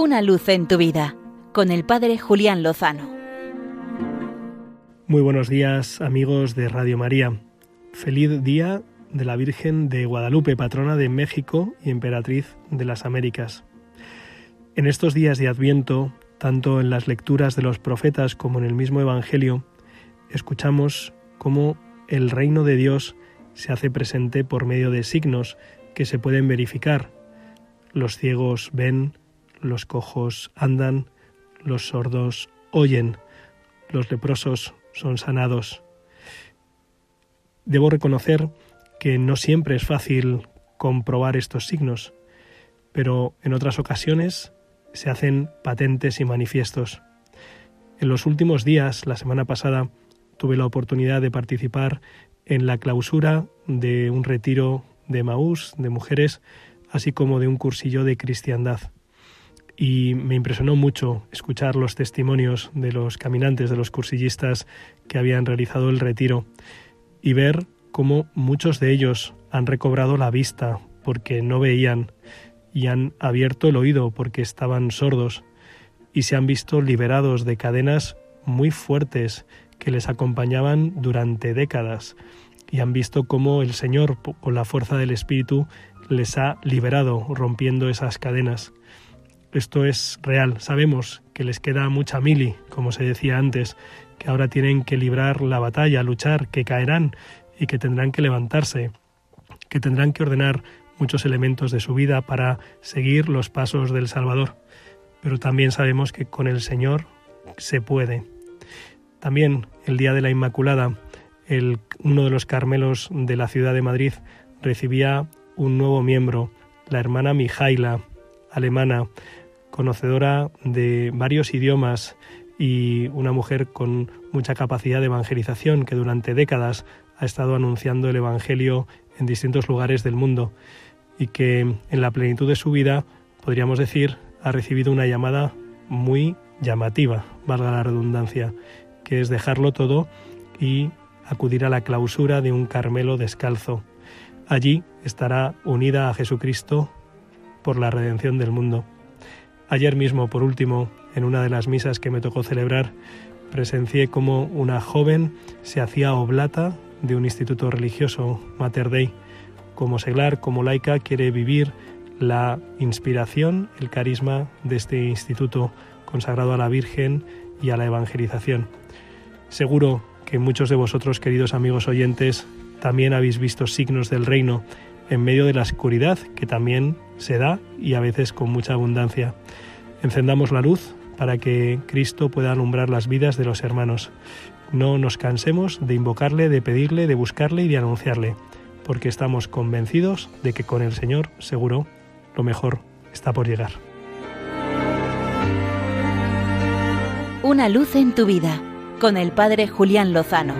Una luz en tu vida con el Padre Julián Lozano. Muy buenos días amigos de Radio María. Feliz día de la Virgen de Guadalupe, patrona de México y emperatriz de las Américas. En estos días de Adviento, tanto en las lecturas de los profetas como en el mismo Evangelio, escuchamos cómo el reino de Dios se hace presente por medio de signos que se pueden verificar. Los ciegos ven, los cojos andan, los sordos oyen, los leprosos son sanados. Debo reconocer que no siempre es fácil comprobar estos signos, pero en otras ocasiones se hacen patentes y manifiestos. En los últimos días, la semana pasada, tuve la oportunidad de participar en la clausura de un retiro de Maús, de mujeres, así como de un cursillo de cristiandad. Y me impresionó mucho escuchar los testimonios de los caminantes, de los cursillistas que habían realizado el retiro y ver cómo muchos de ellos han recobrado la vista porque no veían y han abierto el oído porque estaban sordos y se han visto liberados de cadenas muy fuertes que les acompañaban durante décadas y han visto cómo el Señor, con la fuerza del Espíritu, les ha liberado rompiendo esas cadenas. Esto es real. Sabemos que les queda mucha mili, como se decía antes, que ahora tienen que librar la batalla, luchar, que caerán y que tendrán que levantarse, que tendrán que ordenar muchos elementos de su vida para seguir los pasos del Salvador. Pero también sabemos que con el Señor se puede. También el día de la Inmaculada, el, uno de los Carmelos de la ciudad de Madrid recibía un nuevo miembro, la hermana Mijaila, alemana, conocedora de varios idiomas y una mujer con mucha capacidad de evangelización que durante décadas ha estado anunciando el Evangelio en distintos lugares del mundo y que en la plenitud de su vida, podríamos decir, ha recibido una llamada muy llamativa, valga la redundancia, que es dejarlo todo y acudir a la clausura de un Carmelo descalzo. Allí estará unida a Jesucristo por la redención del mundo. Ayer mismo, por último, en una de las misas que me tocó celebrar, presencié cómo una joven se hacía oblata de un instituto religioso, Mater Dei. Como seglar, como laica, quiere vivir la inspiración, el carisma de este instituto consagrado a la Virgen y a la evangelización. Seguro que muchos de vosotros, queridos amigos oyentes, también habéis visto signos del reino en medio de la oscuridad que también se da y a veces con mucha abundancia. Encendamos la luz para que Cristo pueda alumbrar las vidas de los hermanos. No nos cansemos de invocarle, de pedirle, de buscarle y de anunciarle, porque estamos convencidos de que con el Señor seguro lo mejor está por llegar. Una luz en tu vida con el Padre Julián Lozano.